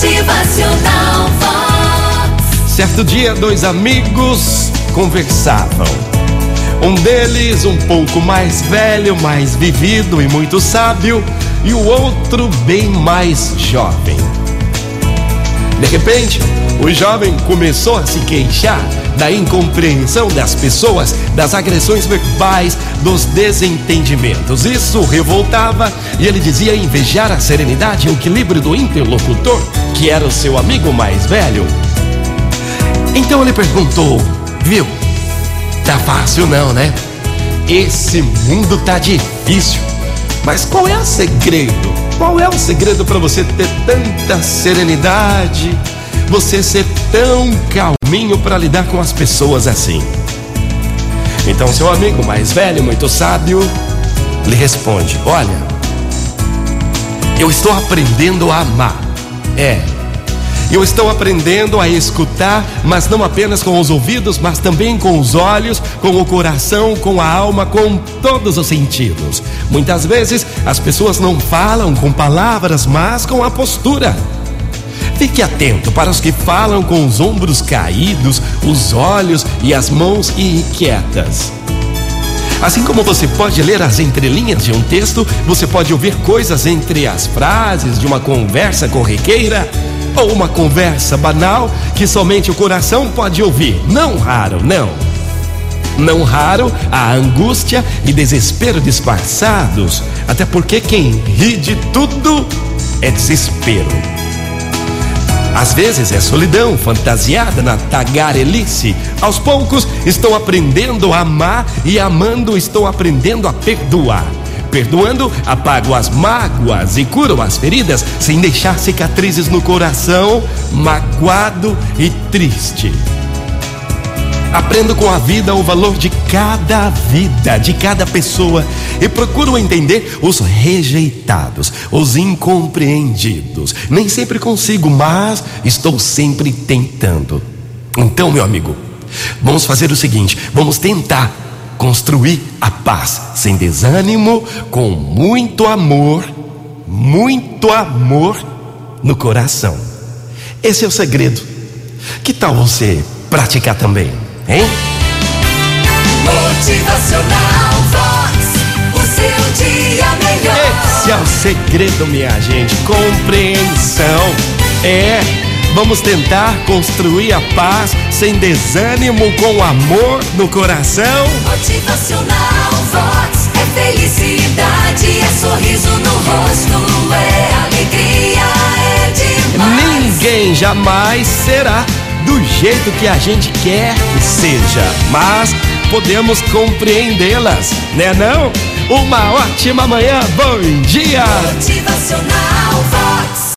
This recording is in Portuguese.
Motivacional Vox. Certo dia, dois amigos conversavam. Um deles, um pouco mais velho, mais vivido e muito sábio, e o outro, bem mais jovem. De repente, o jovem começou a se queixar da incompreensão das pessoas, das agressões verbais, dos desentendimentos. Isso revoltava e ele dizia invejar a serenidade e o equilíbrio do interlocutor, que era o seu amigo mais velho. Então ele perguntou: Viu? Tá fácil não, né? Esse mundo tá difícil. Mas qual é o segredo? Qual é o segredo para você ter tanta serenidade? Você ser tão calminho para lidar com as pessoas assim? Então seu amigo mais velho, muito sábio, lhe responde: Olha, eu estou aprendendo a amar. É, eu estou aprendendo a escutar, mas não apenas com os ouvidos, mas também com os olhos, com o coração, com a alma, com todos os sentidos. Muitas vezes as pessoas não falam com palavras, mas com a postura. Fique atento para os que falam com os ombros caídos, os olhos e as mãos inquietas. Assim como você pode ler as entrelinhas de um texto, você pode ouvir coisas entre as frases de uma conversa corriqueira ou uma conversa banal que somente o coração pode ouvir. Não raro, não. Não raro a angústia e desespero disfarçados, até porque quem ri de tudo é desespero. Às vezes é solidão fantasiada na tagarelice. Aos poucos estou aprendendo a amar e amando estou aprendendo a perdoar. Perdoando, apago as mágoas e curo as feridas sem deixar cicatrizes no coração, magoado e triste. Aprendo com a vida o valor de cada vida, de cada pessoa e procuro entender os rejeitados, os incompreendidos. Nem sempre consigo, mas estou sempre tentando. Então, meu amigo, vamos fazer o seguinte: vamos tentar construir a paz sem desânimo, com muito amor, muito amor no coração. Esse é o segredo. Que tal você praticar também? Hein? Motivacional Vox. O seu dia melhor. Esse é o segredo, minha gente. Compreensão. É. Vamos tentar construir a paz sem desânimo, com amor no coração. Motivacional Vox. É felicidade, é sorriso no rosto, é alegria, é demais. Ninguém jamais será do jeito que a gente quer que seja, mas podemos compreendê-las, né não? Uma ótima manhã, bom dia! Motivacional.